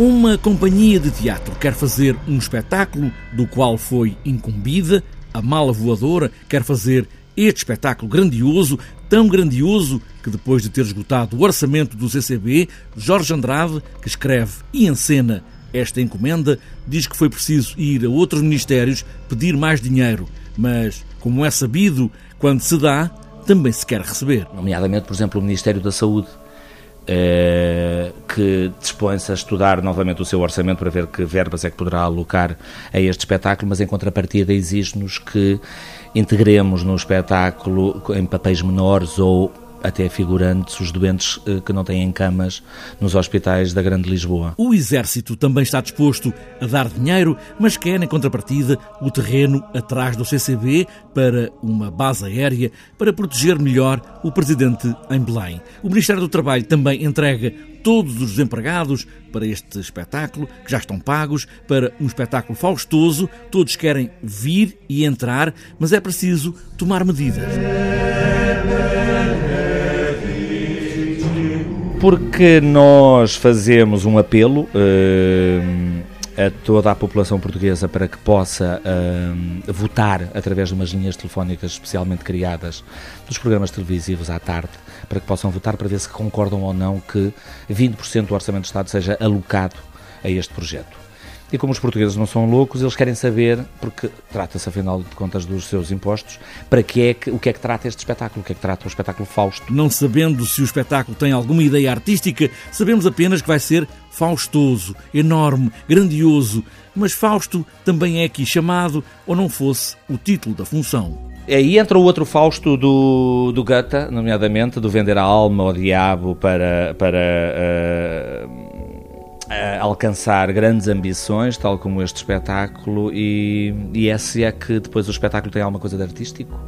Uma companhia de teatro quer fazer um espetáculo do qual foi incumbida, a mala voadora quer fazer este espetáculo grandioso, tão grandioso que depois de ter esgotado o orçamento do CCB, Jorge Andrade, que escreve e encena esta encomenda, diz que foi preciso ir a outros ministérios pedir mais dinheiro, mas, como é sabido, quando se dá, também se quer receber. Nomeadamente, por exemplo, o Ministério da Saúde, eh, que dispõe-se a estudar novamente o seu orçamento para ver que verbas é que poderá alocar a este espetáculo, mas em contrapartida exige-nos que integremos no espetáculo em papéis menores ou até figurantes os doentes eh, que não têm camas nos hospitais da Grande Lisboa. O Exército também está disposto a dar dinheiro, mas quer, em contrapartida, o terreno atrás do CCB para uma base aérea para proteger melhor o Presidente em Belém. O Ministério do Trabalho também entrega todos os desempregados para este espetáculo, que já estão pagos, para um espetáculo faustoso. Todos querem vir e entrar, mas é preciso tomar medidas. Porque nós fazemos um apelo uh, a toda a população portuguesa para que possa uh, votar através de umas linhas telefónicas especialmente criadas dos programas televisivos à tarde, para que possam votar para ver se concordam ou não que 20% do Orçamento do Estado seja alocado a este projeto. E como os portugueses não são loucos, eles querem saber, porque trata-se afinal de contas dos seus impostos, para que é que, o que é que trata este espetáculo, o que é que trata o espetáculo Fausto. Não sabendo se o espetáculo tem alguma ideia artística, sabemos apenas que vai ser faustoso, enorme, grandioso. Mas Fausto também é aqui chamado, ou não fosse o título da função. Aí entra o outro Fausto do, do Goethe, nomeadamente, do vender a alma ao diabo para, para uh, alcançar grandes ambições, tal como este espetáculo, e, e esse é que depois o espetáculo tem alguma coisa de artístico?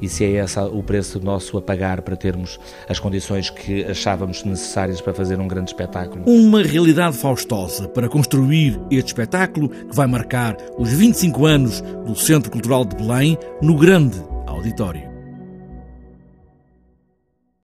E se é esse o preço nosso a pagar para termos as condições que achávamos necessárias para fazer um grande espetáculo? Uma realidade faustosa para construir este espetáculo que vai marcar os 25 anos do Centro Cultural de Belém no grande auditório.